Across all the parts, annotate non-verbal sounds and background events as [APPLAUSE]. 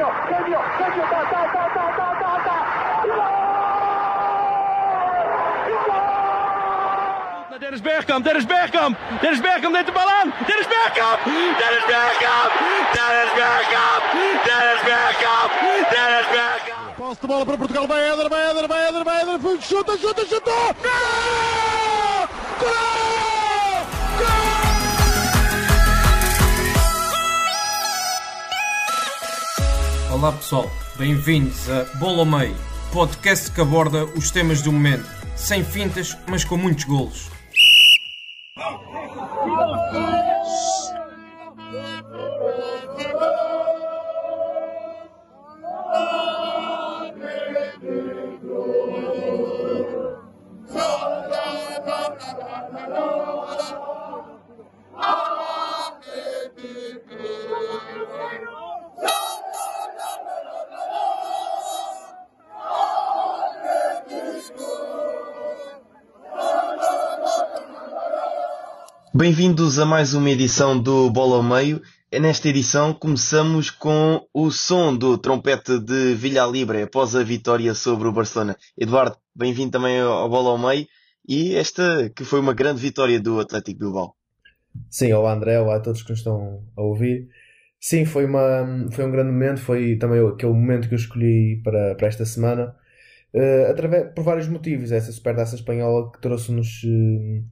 genio, genio, genio, ta, ta, ta, ta, ta, ta, ta. Dennis Bergkamp, Dennis Bergkamp, Dennis Bergkamp neemt de bal aan. Dennis Bergkamp, Dennis Bergkamp, Dennis Bergkamp, Dennis Bergkamp, Dennis Bergkamp. Posse de bola para Portugal, vai Éder, vai Éder, vai Éder, vai Éder, chuta, chuta, chuta! Gol! Gol! Olá pessoal, bem-vindos a Bola ao Meio, podcast que aborda os temas do momento, sem fintas, mas com muitos golos. Bem-vindos a mais uma edição do Bola ao Meio. Nesta edição começamos com o som do trompete de Villa Libre após a vitória sobre o Barcelona. Eduardo, bem-vindo também ao Bola ao Meio e esta que foi uma grande vitória do Atlético Bilbao. Sim, olá André, olá a todos que nos estão a ouvir. Sim, foi, uma, foi um grande momento, foi também aquele momento que eu escolhi para, para esta semana, uh, através, por vários motivos. Essa supertaça espanhola que trouxe-nos uh,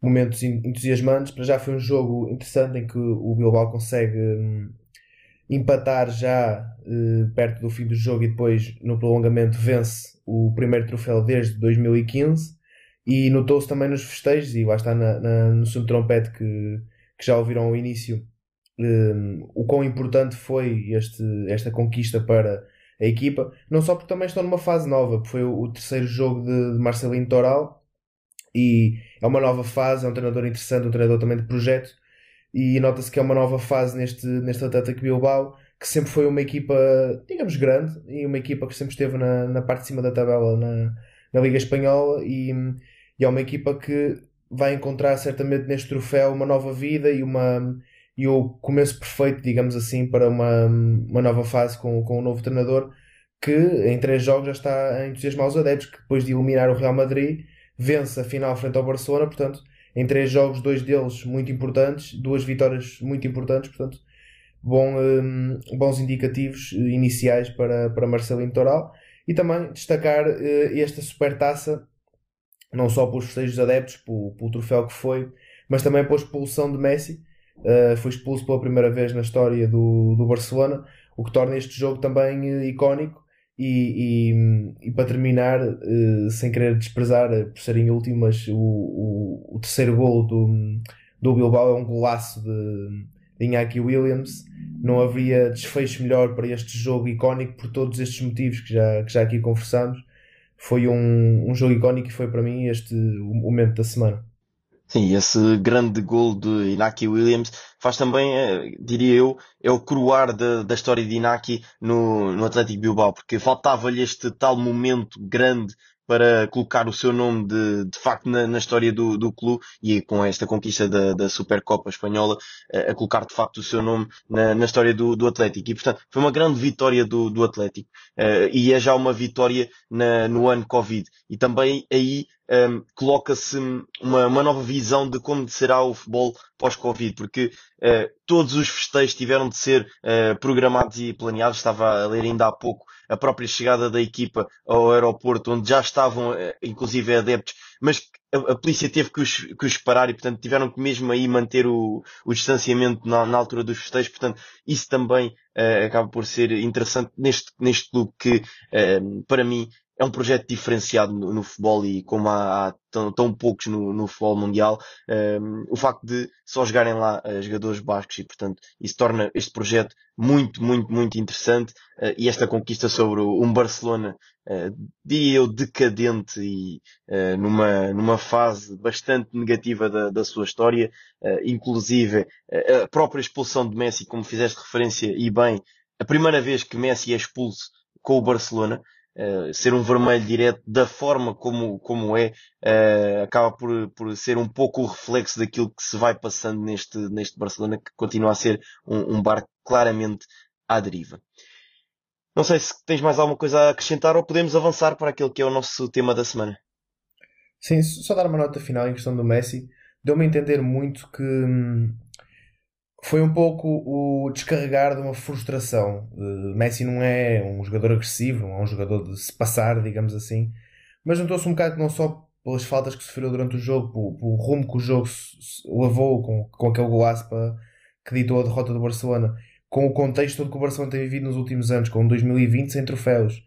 momentos entusiasmantes. Para já foi um jogo interessante em que o Bilbao consegue um, empatar já uh, perto do fim do jogo e depois no prolongamento vence o primeiro troféu desde 2015 e notou-se também nos festejos e lá está na, na, no segundo trompete que, que já ouviram ao início um, o quão importante foi este, esta conquista para a equipa, não só porque também estão numa fase nova, foi o, o terceiro jogo de, de Marcelino Toral e é uma nova fase, é um treinador interessante, um treinador também de projeto. E nota-se que é uma nova fase neste, neste Atlético Bilbao que sempre foi uma equipa, digamos, grande e uma equipa que sempre esteve na, na parte de cima da tabela na, na Liga Espanhola. E, e é uma equipa que vai encontrar certamente neste troféu uma nova vida e uma e o começo perfeito, digamos assim, para uma, uma nova fase com, com um novo treinador que em três jogos já está a entusiasmar os adeptos, que depois de eliminar o Real Madrid vence a final frente ao Barcelona, portanto, em três jogos, dois deles muito importantes, duas vitórias muito importantes, portanto, bom, um, bons indicativos iniciais para, para Marcelino Toral. E também destacar uh, esta supertaça, não só pelos festejos adeptos, pelo, pelo troféu que foi, mas também pela expulsão de Messi. Uh, foi expulso pela primeira vez na história do, do Barcelona, o que torna este jogo também uh, icónico e, e, e, para terminar, uh, sem querer desprezar, uh, por serem últimas, o, o, o, terceiro gol do, do Bilbao é um golaço de, de Williams. Não haveria desfecho melhor para este jogo icónico por todos estes motivos que já, que já aqui conversamos. Foi um, um jogo icónico e foi para mim este o momento da semana. Sim, esse grande gol de Inaki Williams faz também, eh, diria eu, é o coroar da, da história de Inaki no, no Atlético Bilbao, porque faltava-lhe este tal momento grande para colocar o seu nome de, de facto na, na história do, do clube e com esta conquista da, da Supercopa Espanhola a, a colocar de facto o seu nome na, na história do, do Atlético. E portanto foi uma grande vitória do, do Atlético uh, e é já uma vitória na, no ano Covid. E também aí um, coloca-se uma, uma nova visão de como será o futebol pós-Covid, porque uh, todos os festejos tiveram de ser uh, programados e planeados. Estava a ler ainda há pouco a própria chegada da equipa ao aeroporto, onde já estavam, uh, inclusive, adeptos, mas a, a, polícia teve que os, que os parar e, portanto, tiveram que mesmo aí manter o, o distanciamento na, na altura dos festejos. Portanto, isso também acaba por ser interessante neste, neste clube que, para mim, é um projeto diferenciado no, no futebol e como há, há tão, tão, poucos no, no futebol mundial, um, ehm, o facto de só jogarem lá uh, jogadores bascos e, portanto, isso torna este projeto muito, muito, muito interessante uh, e esta conquista sobre um Barcelona, uh, diria eu, decadente e uh, numa, numa fase bastante negativa da, da sua história, inclusive a própria expulsão de Messi, como fizeste referência e bem, a primeira vez que Messi é expulso com o Barcelona, Uh, ser um vermelho direto da forma como, como é, uh, acaba por, por ser um pouco o reflexo daquilo que se vai passando neste, neste Barcelona, que continua a ser um, um barco claramente à deriva. Não sei se tens mais alguma coisa a acrescentar ou podemos avançar para aquele que é o nosso tema da semana. Sim, só dar uma nota final em questão do Messi. Deu-me a entender muito que hum, foi um pouco o descarregar de uma frustração. Uh, Messi não é um jogador agressivo, não é um jogador de se passar, digamos assim, mas notou-se um bocado que não só pelas faltas que sofreu durante o jogo, pelo, pelo rumo que o jogo levou com, com aquele golaço para, que ditou a derrota do Barcelona, com o contexto que o Barcelona tem vivido nos últimos anos, com 2020 sem troféus.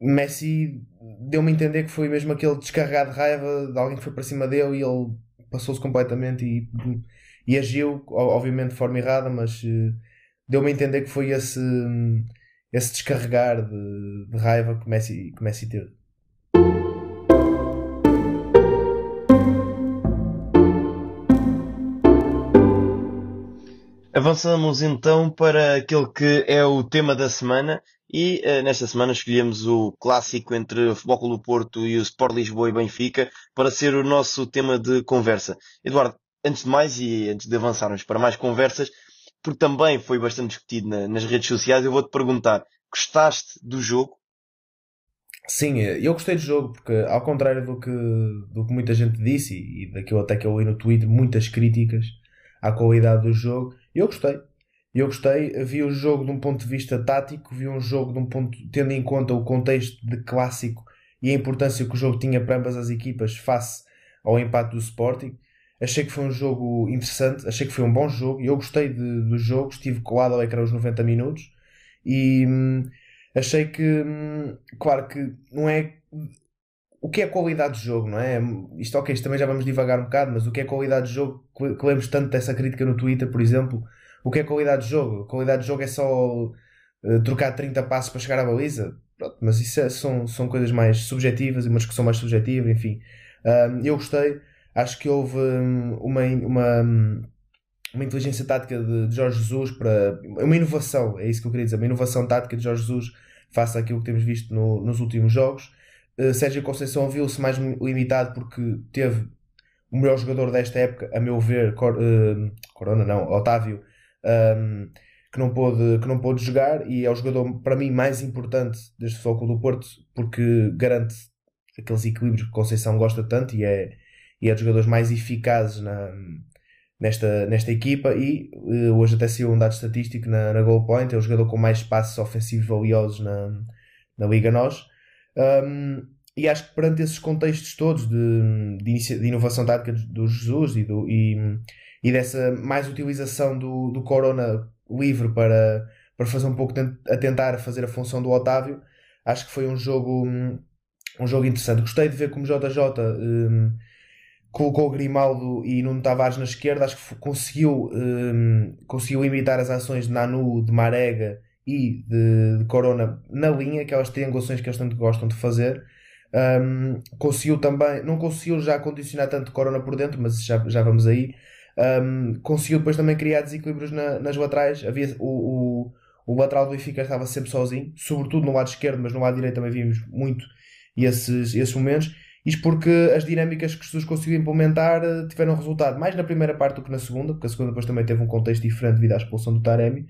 Messi deu-me a entender que foi mesmo aquele descarregado de raiva de alguém que foi para cima dele e ele passou-se completamente e, e agiu, obviamente de forma errada, mas uh, deu-me a entender que foi esse, esse descarregar de, de raiva que Messi, que Messi teve. Avançamos então para aquele que é o tema da semana e uh, nesta semana escolhemos o clássico entre o Futebol Clube Porto e o Sport Lisboa e Benfica para ser o nosso tema de conversa. Eduardo, antes de mais e antes de avançarmos para mais conversas, porque também foi bastante discutido na, nas redes sociais, eu vou-te perguntar, gostaste do jogo? Sim, eu gostei do jogo porque ao contrário do que, do que muita gente disse e daquilo até que eu li no Twitter, muitas críticas à qualidade do jogo, eu gostei. Eu gostei, vi o jogo de um ponto de vista tático, vi um jogo de um ponto, tendo em conta o contexto de clássico e a importância que o jogo tinha para ambas as equipas face ao empate do Sporting. Achei que foi um jogo interessante, achei que foi um bom jogo. Eu gostei de, do jogo, estive colado ao ecrã os 90 minutos e hum, achei que, hum, claro que não é o que é qualidade de jogo, não é? Isto, ok, isto também já vamos divagar um bocado, mas o que é qualidade de jogo, que, lemos tanto dessa crítica no Twitter, por exemplo, o que é qualidade de jogo? Qualidade de jogo é só uh, trocar 30 passos para chegar à baliza? Pronto, mas isso é, são, são coisas mais subjetivas, uma discussão mais subjetiva, enfim. Um, eu gostei, acho que houve hum, uma, uma, hum, uma inteligência tática de, de Jorge Jesus para. Uma inovação, é isso que eu queria dizer, uma inovação tática de Jorge Jesus face àquilo que temos visto no, nos últimos jogos Uh, Sérgio Conceição viu-se mais limitado porque teve o melhor jogador desta época, a meu ver, Cor, uh, Corona não, Otávio, um, que, não pôde, que não pôde jogar e é o jogador para mim mais importante deste Futebol do Porto porque garante aqueles equilíbrios que Conceição gosta tanto e é, e é dos jogadores mais eficazes na, nesta, nesta equipa e uh, hoje até saiu um dado estatístico na, na Goal Point, é o jogador com mais passos ofensivos valiosos na, na Liga NOS um, e acho que perante esses contextos todos de, de, de inovação tática do Jesus e, do, e, e dessa mais utilização do, do Corona livre para, para fazer um pouco a tentar fazer a função do Otávio, acho que foi um jogo um jogo interessante. Gostei de ver como JJ um, colocou Grimaldo e Nuno Tavares na esquerda, acho que conseguiu, um, conseguiu imitar as ações de Nanu, de Marega e de, de Corona na linha, aquelas triangulações que eles tanto gostam de fazer. Um, conseguiu também, não conseguiu já condicionar tanto Corona por dentro, mas já, já vamos aí. Um, conseguiu depois também criar desequilíbrios na, nas laterais. Havia o, o, o lateral do Benfica estava sempre sozinho, sobretudo no lado esquerdo, mas no lado direito também vimos muito esses, esses momentos. Isto porque as dinâmicas que Jesus conseguiu implementar eh, tiveram resultado mais na primeira parte do que na segunda, porque a segunda depois também teve um contexto diferente devido à expulsão do Taremi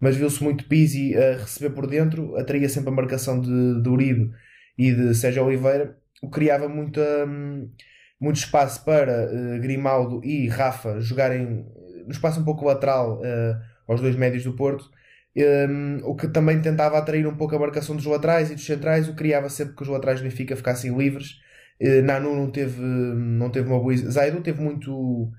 mas viu-se muito Pizzi a receber por dentro, atraía sempre a marcação de, de Uribe e de Sérgio Oliveira, o que criava muita, hum, muito espaço para uh, Grimaldo e Rafa jogarem no espaço um pouco lateral uh, aos dois médios do Porto, um, o que também tentava atrair um pouco a marcação dos laterais e dos centrais, o que criava sempre que os laterais do Benfica ficassem livres. Uh, Nanu não teve, não teve uma boa. Zaidu teve muito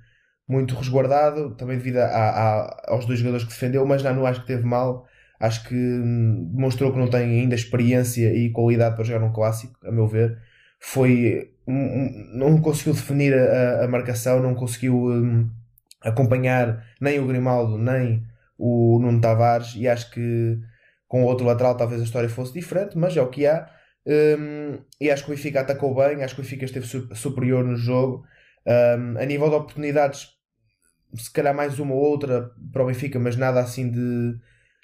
muito resguardado, também devido a, a, aos dois jogadores que defendeu, mas não acho que teve mal. Acho que hum, demonstrou que não tem ainda experiência e qualidade para jogar um clássico, a meu ver. Foi. Um, não conseguiu definir a, a marcação, não conseguiu um, acompanhar nem o Grimaldo, nem o Nuno Tavares, e acho que com outro lateral talvez a história fosse diferente, mas é o que há. Um, e acho que o Benfica atacou bem, acho que o Benfica esteve superior no jogo. Um, a nível de oportunidades, se calhar mais uma ou outra para o Benfica, mas nada assim de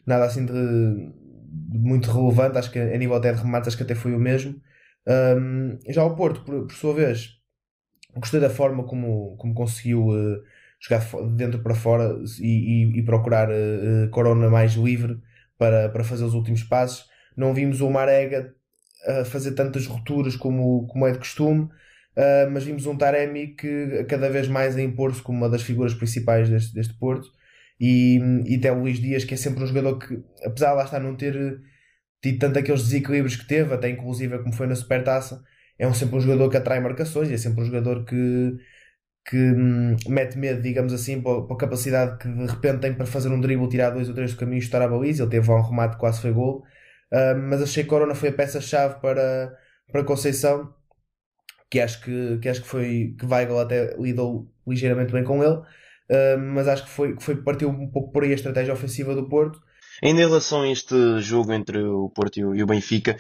nada assim de, de muito relevante. Acho que a nível até de remates, acho que até foi o mesmo. Um, já o Porto, por, por, sua vez, gostei da forma como, como conseguiu uh, jogar de dentro para fora e, e, e procurar uh, Corona mais livre para, para fazer os últimos passos. não vimos o Marega a fazer tantas rupturas como, como é de costume, uh, mas vimos um Taremi que cada vez mais a impor-se como uma das figuras principais deste, deste Porto. E, e até o Luís Dias, que é sempre um jogador que, apesar de lá estar não ter tido tanto aqueles desequilíbrios que teve, até inclusive como foi na Supertaça, é um, sempre um jogador que atrai marcações, é sempre um jogador que, que hum, mete medo, digamos assim, para, a capacidade que de repente tem para fazer um drible, tirar dois ou três do caminho e estar a baliza. Ele teve um remate quase foi gol. Mas achei que Corona foi a peça-chave para, para Conceição, que acho que, que acho que foi que Weigl até lidou ligeiramente bem com ele. Uh, mas acho que foi, que foi partiu um pouco por aí a estratégia ofensiva do Porto. Ainda em relação a este jogo entre o Porto e o Benfica,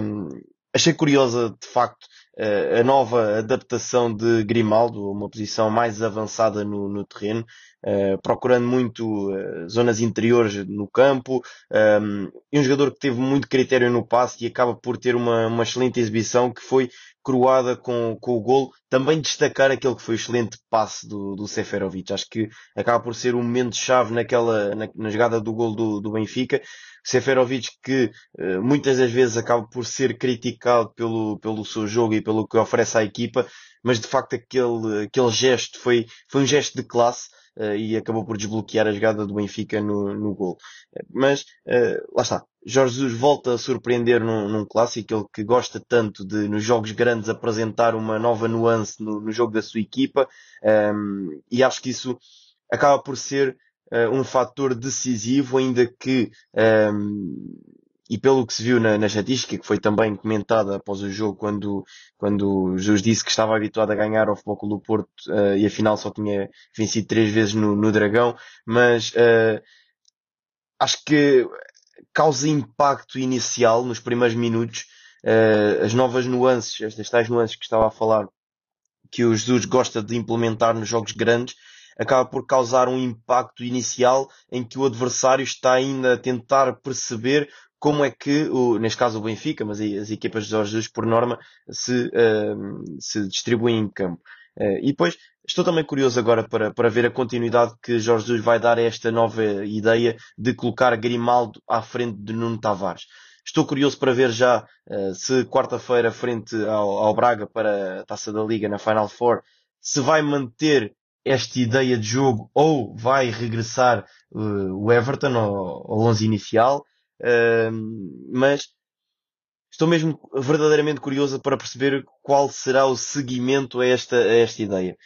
um, achei curiosa de facto a nova adaptação de Grimaldo, uma posição mais avançada no, no terreno, uh, procurando muito uh, zonas interiores no campo, um, e um jogador que teve muito critério no passe e acaba por ter uma, uma excelente exibição que foi coroada com, com o gol, também destacar aquele que foi o excelente passe do, do Seferovic. Acho que acaba por ser um momento-chave naquela, na, na jogada do gol do, do Benfica. Seferovic que uh, muitas das vezes acaba por ser criticado pelo, pelo seu jogo e pelo que oferece à equipa, mas de facto aquele, aquele gesto foi, foi um gesto de classe e acabou por desbloquear a jogada do Benfica no, no gol. Mas uh, lá está. Jorge Jesus volta a surpreender num, num, clássico, ele que gosta tanto de, nos jogos grandes, apresentar uma nova nuance no, no jogo da sua equipa, um, ehm, e acho que isso acaba por ser uh, um fator decisivo, ainda que, um, ehm, e pelo que se viu na, na estatística, que foi também comentada após o jogo, quando, quando Jesus disse que estava habituado a ganhar ao Futebol Clube do Porto uh, e afinal só tinha vencido três vezes no, no Dragão, mas uh, acho que causa impacto inicial nos primeiros minutos, uh, as novas nuances, estas tais nuances que estava a falar, que o Jesus gosta de implementar nos jogos grandes, acaba por causar um impacto inicial em que o adversário está ainda a tentar perceber como é que, o, neste caso o Benfica, mas as equipas de Jorge Jesus, por norma, se, uh, se distribuem em campo. Uh, e depois, estou também curioso agora para, para ver a continuidade que Jorge Jesus vai dar a esta nova ideia de colocar Grimaldo à frente de Nuno Tavares. Estou curioso para ver já uh, se quarta-feira, frente ao, ao, Braga para a taça da Liga na Final Four, se vai manter esta ideia de jogo ou vai regressar uh, o Everton ao, ao 11 inicial. Uh, mas estou mesmo verdadeiramente curioso para perceber qual será o seguimento a esta, a esta ideia.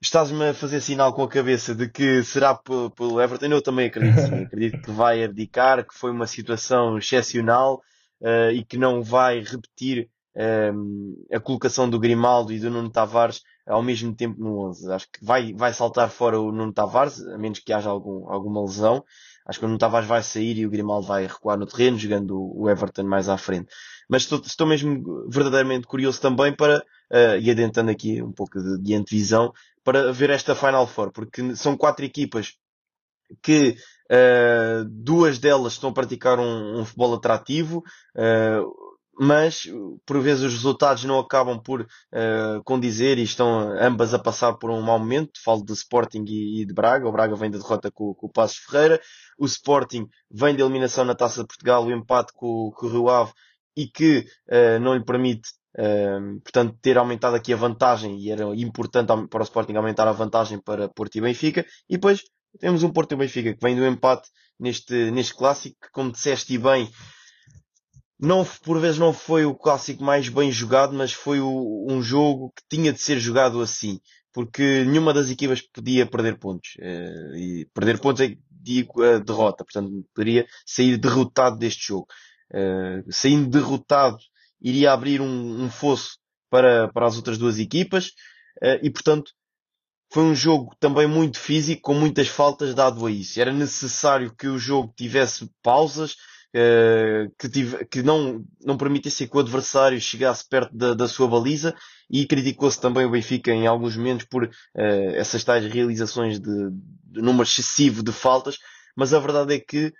Estás-me a fazer sinal com a cabeça de que será pelo Everton? Eu também acredito sim. [LAUGHS] acredito que vai abdicar, que foi uma situação excepcional uh, e que não vai repetir a colocação do Grimaldo e do Nuno Tavares ao mesmo tempo no 11. Acho que vai, vai saltar fora o Nuno Tavares, a menos que haja algum, alguma lesão. Acho que o Nuno Tavares vai sair e o Grimaldo vai recuar no terreno, jogando o Everton mais à frente. Mas estou, estou mesmo verdadeiramente curioso também para, uh, e adentrando aqui um pouco de, de antevisão, para ver esta Final Four, porque são quatro equipas que uh, duas delas estão a praticar um, um futebol atrativo, uh, mas por vezes os resultados não acabam por uh, condizer e estão ambas a passar por um mau momento. Falo de Sporting e, e de Braga. O Braga vem da derrota com, com o Passos Ferreira. O Sporting vem de eliminação na Taça de Portugal, o empate com, com o Rio Ave e que uh, não lhe permite, uh, portanto, ter aumentado aqui a vantagem e era importante para o Sporting aumentar a vantagem para Porto e Benfica. E depois temos um Porto e Benfica que vem do empate neste, neste clássico, que, como disseste bem, não, por vezes não foi o clássico mais bem jogado, mas foi o, um jogo que tinha de ser jogado assim. Porque nenhuma das equipas podia perder pontos. Uh, e perder pontos é, digo, a derrota. Portanto, poderia sair derrotado deste jogo. Uh, saindo derrotado, iria abrir um, um, fosso para, para as outras duas equipas. Uh, e, portanto, foi um jogo também muito físico, com muitas faltas dado a isso. Era necessário que o jogo tivesse pausas, uh, que, tive, que não, não permitisse que o adversário chegasse perto da, da sua baliza e criticou-se também o Benfica em alguns momentos por uh, essas tais realizações de, de número excessivo de faltas, mas a verdade é que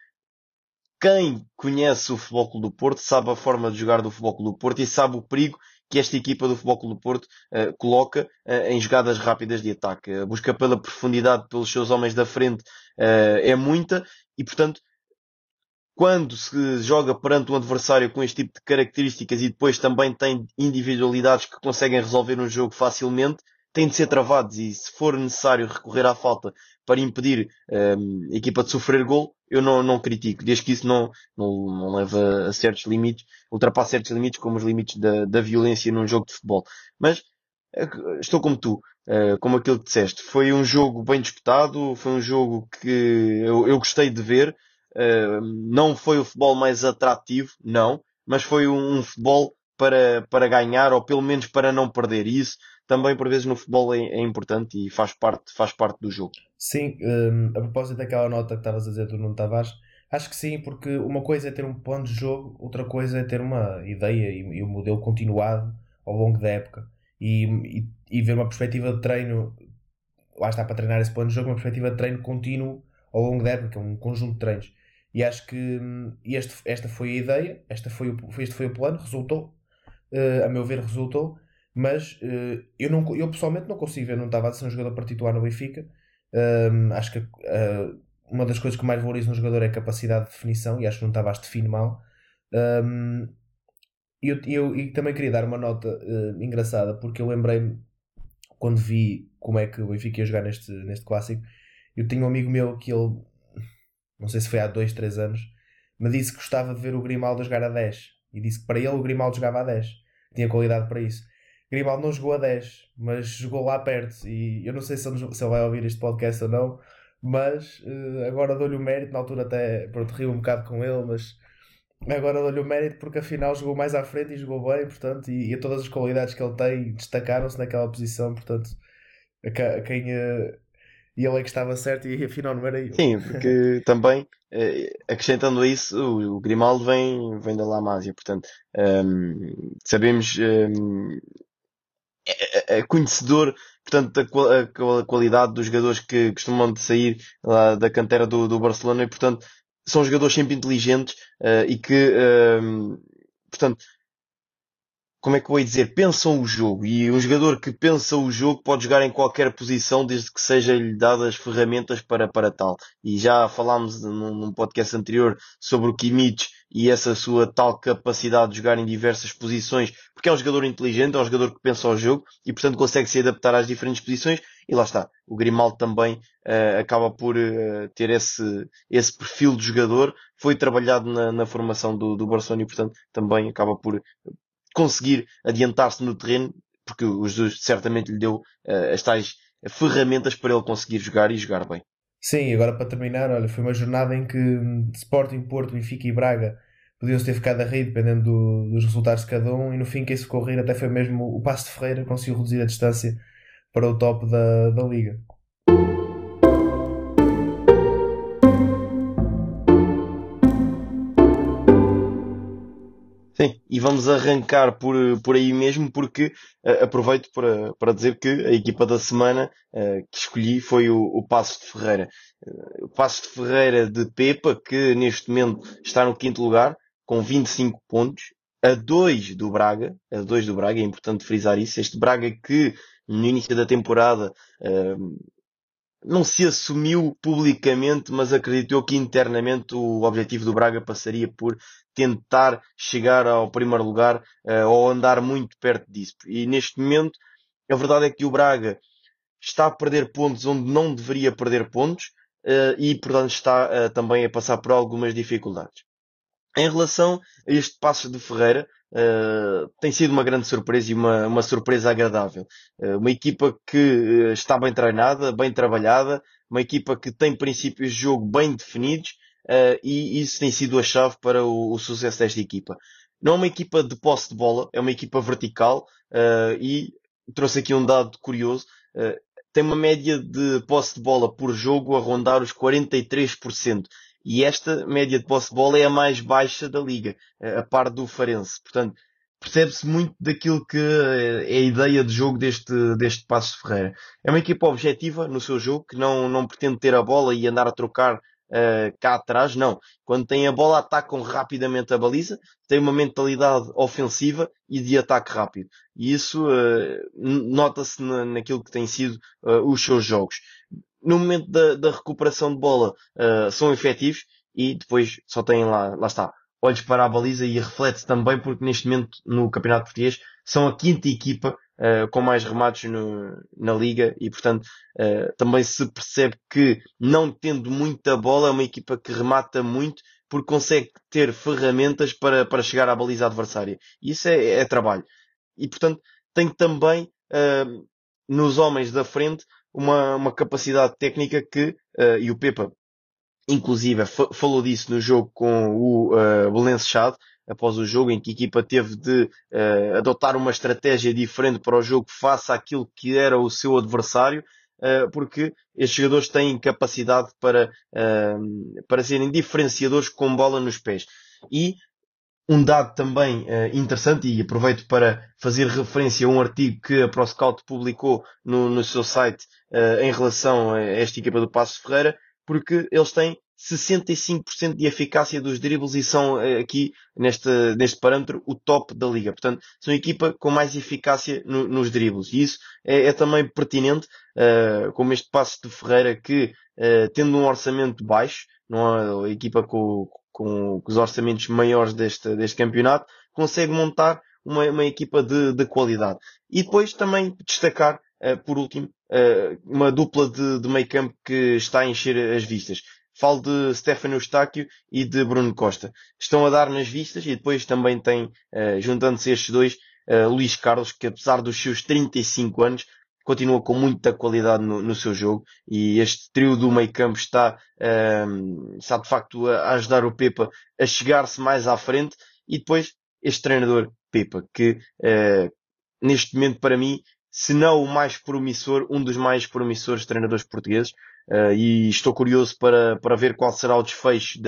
quem conhece o Futebol Clube do Porto sabe a forma de jogar do Futebol Clube do Porto e sabe o perigo que esta equipa do Futebol Clube do Porto uh, coloca uh, em jogadas rápidas de ataque. A busca pela profundidade pelos seus homens da frente uh, é muita e, portanto, quando se joga perante um adversário com este tipo de características e depois também tem individualidades que conseguem resolver um jogo facilmente, têm de ser travados e se for necessário recorrer à falta para impedir um, a equipa de sofrer gol, eu não, não critico, desde que isso não, não, não leva a certos limites, ultrapassa certos limites, como os limites da, da violência num jogo de futebol. Mas eh, estou como tu, uh, como aquilo que disseste. Foi um jogo bem disputado, foi um jogo que eu, eu gostei de ver. Não foi o futebol mais atrativo, não, mas foi um, um, futebol para, para ganhar ou pelo menos para não perder. E isso também por vezes no futebol é, é importante e faz parte, faz parte do jogo. Sim, um, a propósito daquela nota que estavas a dizer do Nuno Tavares, acho que sim, porque uma coisa é ter um plano de jogo, outra coisa é ter uma ideia e, e um modelo continuado ao longo da época e, e, e, ver uma perspectiva de treino, lá está para treinar esse plano de jogo, uma perspectiva de treino contínuo ao longo da época, um conjunto de treinos. E acho que hum, este, esta foi a ideia, esta foi o, este foi o plano, resultou, uh, a meu ver, resultou, mas uh, eu, não, eu pessoalmente não consigo ver, não estava a ser um jogador para titular no Benfica. Um, acho que uh, uma das coisas que mais valorizo no jogador é a capacidade de definição, e acho que não estava a define mal. Um, e eu, eu, eu, também queria dar uma nota engraçada, porque eu lembrei-me quando vi como é que o Benfica ia jogar neste, neste clássico. Eu tinha um amigo meu que ele, não sei se foi há 2, 3 anos, me disse que gostava de ver o Grimaldo jogar a 10. E disse que para ele o Grimaldo jogava a 10. Tinha qualidade para isso. Grimaldo não jogou a 10, mas jogou lá perto. E eu não sei se ele, se ele vai ouvir este podcast ou não, mas uh, agora dou-lhe o mérito. Na altura até pronto, rio um bocado com ele, mas agora dou-lhe o mérito porque afinal jogou mais à frente e jogou bem, portanto, e, e todas as qualidades que ele tem destacaram-se naquela posição, portanto, a, a quem. Uh, e ele é que estava certo e afinal não era eu. Sim, porque [LAUGHS] também, eh, acrescentando a isso, o, Grimaldo vem, vem da La Masia, portanto, um, ehm, sabemos um, ehm, é, é, é, conhecedor portanto, da qualidade dos jogadores que costumam de sair lá da cantera do, do Barcelona e, portanto, são jogadores sempre inteligentes uh, e que, uh, portanto, como é que eu vou dizer, pensam o jogo. E um jogador que pensa o jogo pode jogar em qualquer posição desde que sejam-lhe dadas ferramentas para, para tal. E já falámos num, num podcast anterior sobre o Kimmich e essa sua tal capacidade de jogar em diversas posições, porque é um jogador inteligente, é um jogador que pensa o jogo e portanto consegue se adaptar às diferentes posições. E lá está, o Grimaldo também uh, acaba por uh, ter esse, esse perfil de jogador, foi trabalhado na, na formação do, do Barcelona e portanto também acaba por conseguir adiantar-se no terreno, porque o Jesus certamente lhe deu uh, as tais ferramentas para ele conseguir jogar e jogar bem. Sim, agora para terminar, olha, foi uma jornada em que hum, Sporting, Porto, Benfica e Braga podiam-se ter ficado a rir, dependendo do, dos resultados de cada um, e no fim quem se correr até foi mesmo o Passo de Ferreira, conseguiu reduzir a distância para o top da, da liga. Sim, e vamos arrancar por, por aí mesmo, porque uh, aproveito para, para dizer que a equipa da semana uh, que escolhi foi o, o Passo de Ferreira. Uh, o Passo de Ferreira de Pepa, que neste momento está no quinto lugar, com 25 pontos, a 2 do Braga, a 2 do Braga, é importante frisar isso. Este Braga que no início da temporada não se assumiu publicamente, mas acreditou que internamente o objetivo do Braga passaria por tentar chegar ao primeiro lugar uh, ou andar muito perto disso. E neste momento, a verdade é que o Braga está a perder pontos onde não deveria perder pontos uh, e, portanto, está uh, também a passar por algumas dificuldades. Em relação a este passo de Ferreira, uh, tem sido uma grande surpresa e uma, uma surpresa agradável. Uh, uma equipa que uh, está bem treinada, bem trabalhada, uma equipa que tem princípios de jogo bem definidos e isso tem sido a chave para o, o, sucesso desta equipa. Não é uma equipa de posse de bola, é uma equipa vertical e trouxe aqui um dado curioso. tem uma média de posse de bola por jogo a rondar os 43%. E esta média de posse de bola é a mais baixa da liga, a par do Farense. Portanto, percebe-se muito daquilo que é a ideia de jogo deste, deste Passo de Ferreira. É uma equipa objetiva no seu jogo, que não, não pretende ter a bola e andar a trocar uh, cá atrás, não. Quando tem a bola, atacam rapidamente a baliza, têm uma mentalidade ofensiva e de ataque rápido. E isso uh, nota-se na, naquilo que tem sido uh, os seus jogos no momento da, da recuperação de bola uh, são efetivos e depois só têm lá, lá está, olhos para a baliza e reflete também porque neste momento no Campeonato Português são a quinta equipa uh, com mais remates no, na liga e portanto uh, também se percebe que não tendo muita bola é uma equipa que remata muito porque consegue ter ferramentas para, para chegar à baliza adversária. Isso é, é trabalho. E portanto tem também uh, nos homens da frente uma, uma capacidade técnica que, e o Pepa inclusive falou disso no jogo com o uh, Belenense Chade, após o jogo em que a equipa teve de uh, adotar uma estratégia diferente para o jogo face àquilo que era o seu adversário, uh, porque estes jogadores têm capacidade para, uh, para serem diferenciadores com bola nos pés. E um dado também interessante, e aproveito para fazer referência a um artigo que a ProScout publicou no, no seu site em relação a esta equipa do Passo Ferreira, porque eles têm 65% de eficácia dos dribles e são eh, aqui neste, neste parâmetro o top da liga. Portanto, são a equipa com mais eficácia no, nos dribles. E isso é, é também pertinente, uh, como este passo de Ferreira que, uh, tendo um orçamento baixo, não é a equipa com, com, os orçamentos maiores deste, deste campeonato, consegue montar uma, uma equipa de, de qualidade. E depois também destacar, uh, por último, uh, uma dupla de, de meio campo que está a encher as vistas. Falo de Stefano Eustáquio e de Bruno Costa. Estão a dar nas vistas e depois também tem, uh, juntando-se estes dois, Luís Carlos, que apesar dos seus 35 anos, continua com muita qualidade no, no seu jogo e este trio do meio campo está, uh, está de facto a, ajudar o Pepa a chegar-se mais à frente e depois este treinador Pepa, que uh, neste momento para mim se não o mais promissor, um dos mais promissores treinadores portugueses. Uh, e estou curioso para, para ver qual será o desfecho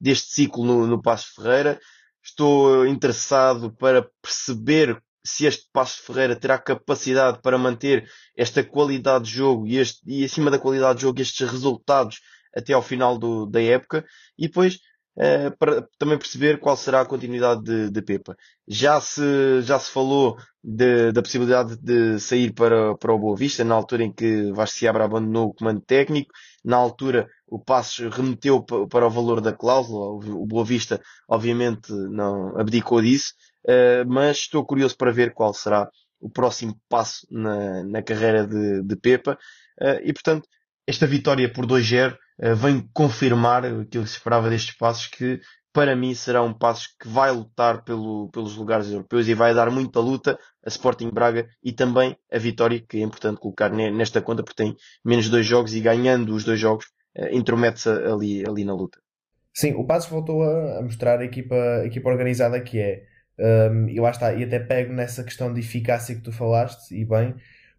deste ciclo no, no Passo Ferreira. Estou interessado para perceber se este Passo Ferreira terá capacidade para manter esta qualidade de jogo e, este, e acima da qualidade de jogo estes resultados até ao final do, da época. E depois uh, para também perceber qual será a continuidade de, de Pepa. Já se, já se falou de, da possibilidade de sair para, para o Boa Vista, na altura em que Vasco Seabra abandonou o comando técnico, na altura o Passos remeteu para o valor da cláusula, o Boa Vista obviamente não abdicou disso, mas estou curioso para ver qual será o próximo passo na, na carreira de, de Pepa, uh, e portanto, esta vitória por 2-0 eh, vem confirmar aquilo que se esperava destes passos, que para mim será um passo que vai lutar pelo, pelos lugares europeus e vai dar muita luta a Sporting Braga e também a vitória, que é importante colocar nesta conta, porque tem menos dois jogos e ganhando os dois jogos, intromete-se ali, ali na luta. Sim, o Passos voltou a, a, mostrar a equipa, a equipa organizada que é. Um, e lá está, e até pego nessa questão de eficácia que tu falaste, e bem,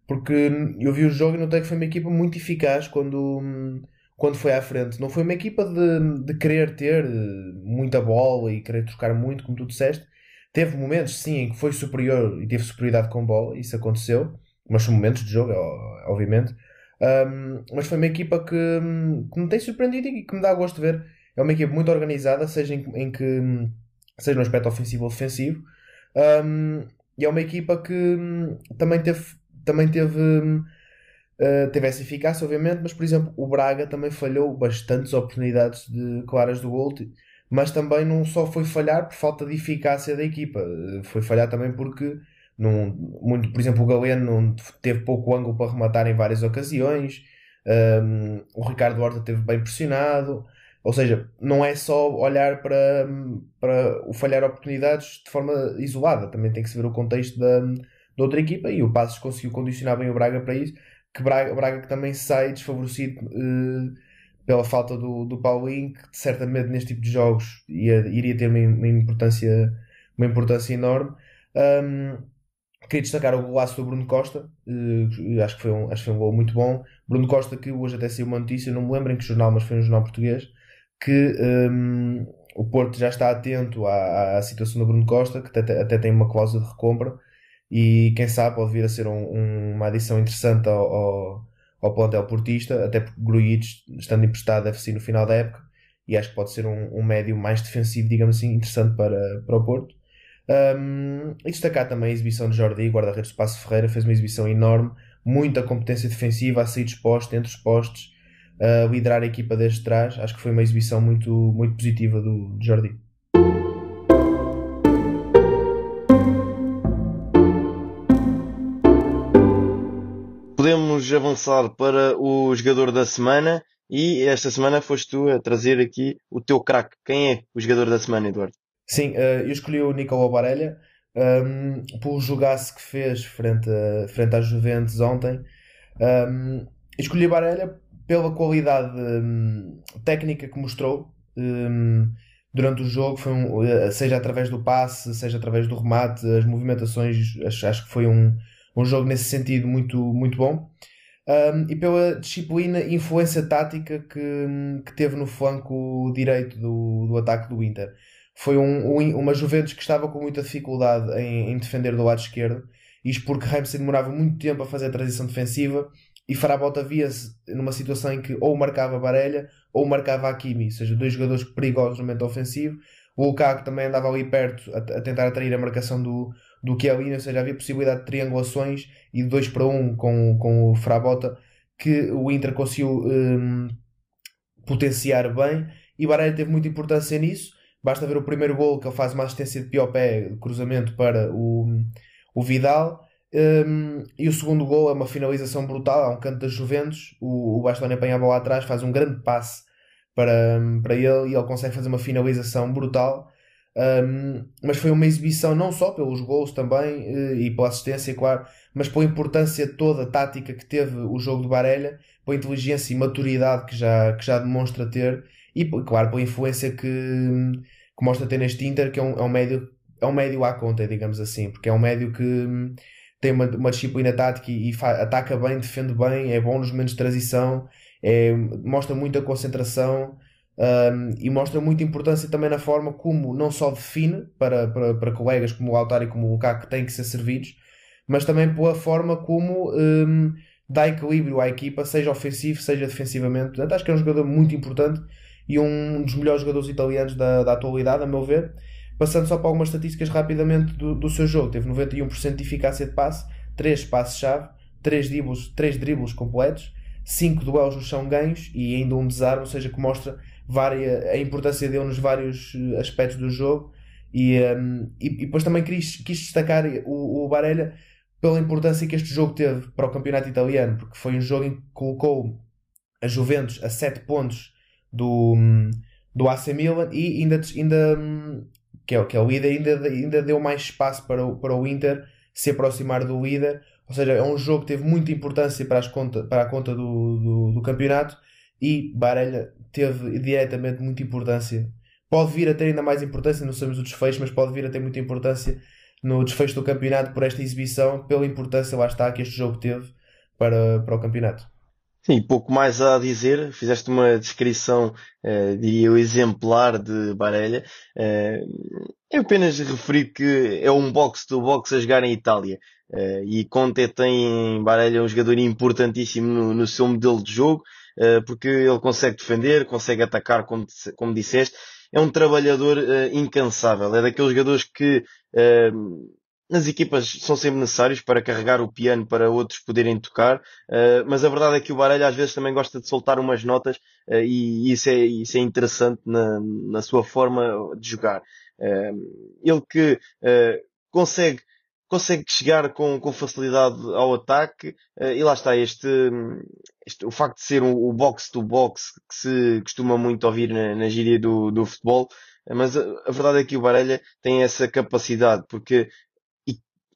porque eu vi o jogo e notei que foi uma equipa muito eficaz quando. Quando foi à frente. Não foi uma equipa de, de querer ter eh, muita bola e querer trocar muito, como tu disseste. Teve momentos, sim, em que foi superior e teve superioridade com bola, isso aconteceu, mas são momentos de jogo, obviamente. Um, mas foi uma equipa que, que me tem surpreendido e que me dá gosto de ver. É uma equipa muito organizada, seja em, em que seja no aspecto ofensivo ou defensivo. Um, e é uma equipa que também teve, também teve Uh, teve essa eficácia, obviamente, mas por exemplo, o Braga também falhou bastantes oportunidades de claras do gol, mas também não só foi falhar por falta de eficácia da equipa, uh, foi falhar também porque, não, muito, por exemplo, o Galeno teve pouco ângulo para rematar em várias ocasiões, um, o Ricardo Horta teve bem pressionado, ou seja, não é só olhar para, para o falhar oportunidades de forma isolada, também tem que se ver o contexto da, da outra equipa e o Passos conseguiu condicionar bem o Braga para isso que Braga, Braga que também sai desfavorecido uh, pela falta do, do Paulinho, que certamente neste tipo de jogos ia, iria ter uma, uma importância, uma importância enorme. Um, queria destacar o golaço do Bruno Costa, uh, acho, que foi um, acho que foi um gol muito bom. Bruno Costa, que hoje até saiu uma notícia, não me lembro em que jornal, mas foi um jornal português, que um, o Porto já está atento à, à situação do Bruno Costa, que até, até tem uma cláusula de recompra e quem sabe pode vir a ser um, um, uma adição interessante ao, ao, ao plantel portista, até porque Grujic, estando emprestado, deve ser no final da época e acho que pode ser um, um médio mais defensivo, digamos assim, interessante para, para o Porto. Um, e destacar também a exibição de Jordi, guarda-redes do Passo Ferreira, fez uma exibição enorme, muita competência defensiva a sair dos postos, entre os postos. A liderar a equipa desde trás. Acho que foi uma exibição muito, muito positiva do, Jordi. Podemos avançar para o jogador da semana e esta semana foste tu a trazer aqui o teu craque. Quem é o jogador da semana, Eduardo? Sim, uh, eu escolhi o Nicolau Barella um, pelo jogaço que fez frente, a, frente às Juventus ontem. Um, escolhi Barella pela qualidade um, técnica que mostrou um, durante o jogo, foi um, eh, seja através do passe, seja através do remate, as movimentações, acho, acho que foi um, um jogo nesse sentido muito, muito bom. Um, e pela disciplina e influência tática que, que teve no flanco direito do, do ataque do Inter. Foi um, um, uma Juventus que estava com muita dificuldade em, em defender do lado esquerdo, isto porque Ramsey demorava muito tempo a fazer a transição defensiva e Farabota via-se numa situação em que ou marcava Barella ou marcava Hakimi, ou seja, dois jogadores perigosos no momento ofensivo. O Lukaku também andava ali perto a, a tentar atrair a marcação do, do Chiellini, ou seja, havia possibilidade de triangulações e de 2 para 1 um com, com o Farabota que o Inter conseguiu um, potenciar bem e Barella teve muita importância nisso. Basta ver o primeiro gol que ele faz uma assistência de pé de cruzamento para o, o Vidal um, e o segundo gol é uma finalização brutal, há um canto das Juventus. O, o Bastoni apanha a bola atrás, faz um grande passe para, para ele e ele consegue fazer uma finalização brutal. Um, mas foi uma exibição não só pelos gols também eh, e pela assistência, claro, mas pela importância toda tática que teve o jogo de Barella, pela inteligência e maturidade que já, que já demonstra ter e, claro, pela influência que, que mostra ter neste Inter, que é um, é um médio é um médio à conta, digamos assim, porque é um médio que tem uma, uma disciplina tática e, e ataca bem, defende bem, é bom nos momentos de transição, é, mostra muita concentração um, e mostra muita importância também na forma como não só define para, para, para colegas como o Lautaro e como o Lukaku que têm que ser servidos, mas também pela forma como um, dá equilíbrio à equipa, seja ofensivo, seja defensivamente. Portanto, acho que é um jogador muito importante e um dos melhores jogadores italianos da, da atualidade, a meu ver. Passando só para algumas estatísticas rapidamente do, do seu jogo, teve 91% de eficácia de passe, 3 passes-chave, 3 dribles, 3 dribles completos, 5 duelos no chão ganhos e ainda um desarme, ou seja, que mostra a importância dele nos vários eh, aspectos do jogo. E, um, e, e, depois também quis, quis destacar o, o Barella pela importância que este jogo teve para o campeonato italiano, porque foi um jogo em que colocou a Juventus a 7 pontos do, do AC Milan e ainda, ainda hum, que é, que é o líder, ainda, ainda deu mais espaço para o, para o Inter se aproximar do líder. Ou seja, é um jogo que teve muita importância para, as conta, para a conta do, do, do campeonato e Barella teve diretamente muita importância. Pode vir a ter ainda mais importância, não sabemos o desfecho, mas pode vir a ter muita importância no desfecho do campeonato por esta exibição, pela importância, lá está, que este jogo teve para, para o campeonato. Sim, pouco mais a dizer. Fizeste uma descrição, eh, diria eu, exemplar de Barella. Eh, eu apenas referi que é um box do box a jogar em Itália. Eh, e Conte tem em Barella um jogador importantíssimo no, no seu modelo de jogo, porque ele consegue defender, consegue atacar, como, como disseste. É um trabalhador incansável. É daqueles jogadores que nas equipas são sempre necessários para carregar o piano para outros poderem tocar, uh, mas a verdade é que o Barelha às vezes também gosta de soltar umas notas uh, e isso é, isso é interessante na, na sua forma de jogar. Uh, ele que consegue consegue chegar com, com facilidade ao ataque e lá está este, este o facto de ser o, box to box que se costuma muito ouvir na, na gíria do, do futebol mas a, verdade é que o Barelha tem essa capacidade, porque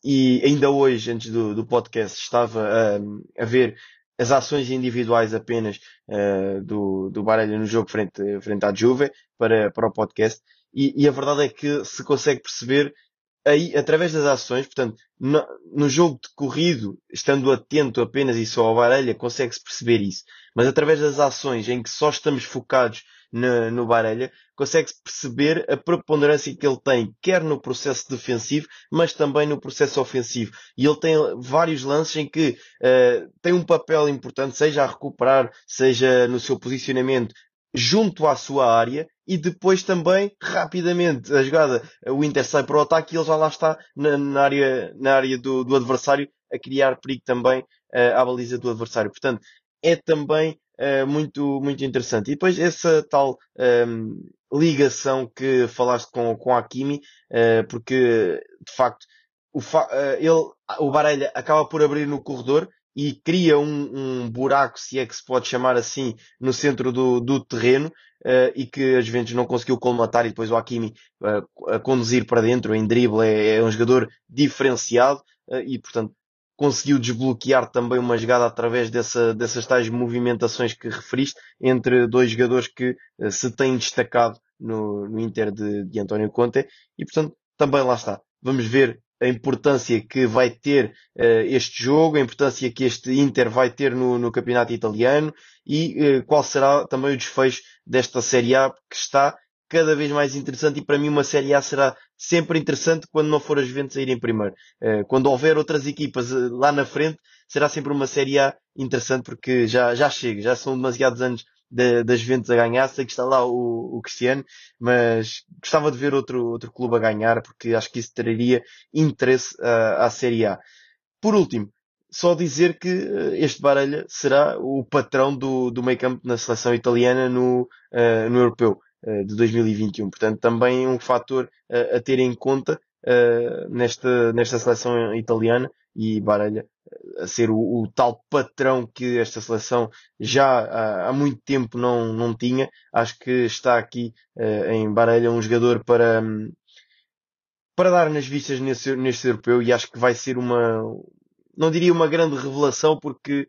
e ainda hoje, antes do, do podcast, estava a, ver as ações individuais apenas uh, do, do Baralha no jogo frente, frente à Juve para, para o podcast. E, e, a verdade é que se consegue perceber aí, através das ações, portanto, no, no jogo de corrido, estando atento apenas e só ao Baralha, consegue-se perceber isso. Mas através das ações em que só estamos focados no, no Barelha, consegue-se perceber a preponderância que ele tem, quer no processo defensivo, mas também no processo ofensivo. E ele tem vários lances em que uh, tem um papel importante, seja a recuperar, seja no seu posicionamento junto à sua área e depois também rapidamente a jogada, o Inter sai para o ataque e ele já lá está na, na área, na área do, do, adversário a criar perigo também uh, à baliza do adversário. Portanto, é também uh, muito, muito interessante. E depois essa tal um, ligação que falaste com, com a Hakimi, uh, porque de facto o, fa ele, o Barelha acaba por abrir no corredor e cria um, um, buraco, se é que se pode chamar assim, no centro do, do terreno uh, e que a Juventus não conseguiu colmatar e depois o Hakimi uh, a conduzir para dentro em drible é, é um jogador diferenciado uh, e portanto conseguiu desbloquear também uma jogada através dessa, dessas tais movimentações que referiste entre dois jogadores que se têm destacado no, no Inter de, de António Conte e portanto também lá está. Vamos ver a importância que vai ter uh, este jogo, a importância que este Inter vai ter no, no campeonato italiano e uh, qual será também o desfecho desta Série A que está cada vez mais interessante e para mim uma Série A será sempre interessante quando não for as Juventus a ir em primeiro. Uh, quando houver outras equipas lá na frente, será sempre uma Série A interessante porque já, já chega, já são demasiados anos das Juventus a ganhar. Sei que está lá o, o Cristiano, mas gostava de ver outro, outro clube a ganhar, porque acho que isso traria interesse à, à Série A. Por último, só dizer que eh, este Baralha será o patrão do, do meio campo na seleção italiana no, uh, no Europeu de 2021. Portanto, também um fator a ter em conta nesta, nesta seleção italiana e Baralha a ser o, o, tal patrão que esta seleção já há, muito tempo não, não tinha. Acho que está aqui em Baralha um jogador para, para dar nas vistas neste europeu e acho que vai ser uma, não diria uma grande revelação porque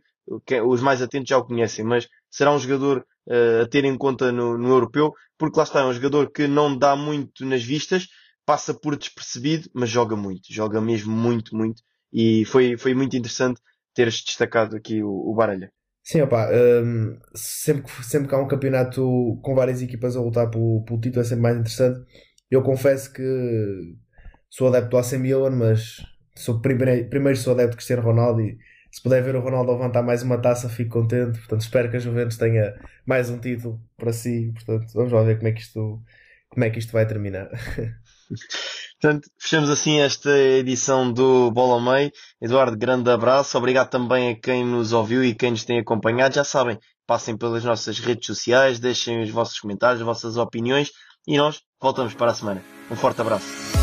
os mais atentos já o conhecem, mas será um jogador uh, a ter em conta no, no europeu porque lá está, é um jogador que não dá muito nas vistas, passa por despercebido, mas joga muito, joga mesmo muito, muito e foi, foi muito interessante teres destacado aqui o, o Baralha. Sim, opa, um, sempre, que, sempre que há um campeonato com várias equipas a lutar pelo, pelo título é sempre mais interessante. Eu confesso que sou adepto do AC Milan, mas sou primeiro, primeiro sou adepto de Cristiano Ronaldo e se puder ver o Ronaldo levantar mais uma taça fico contente. Portanto, espero que a Juventus tenha mais um título para si. Portanto, vamos lá ver como é que isto, como é que isto vai terminar. [LAUGHS] Portanto, fechamos assim esta edição do Bola Meio. Eduardo, grande abraço. Obrigado também a quem nos ouviu e quem nos tem acompanhado. Já sabem, passem pelas nossas redes sociais, deixem os vossos comentários, as vossas opiniões e nós voltamos para a semana. Um forte abraço.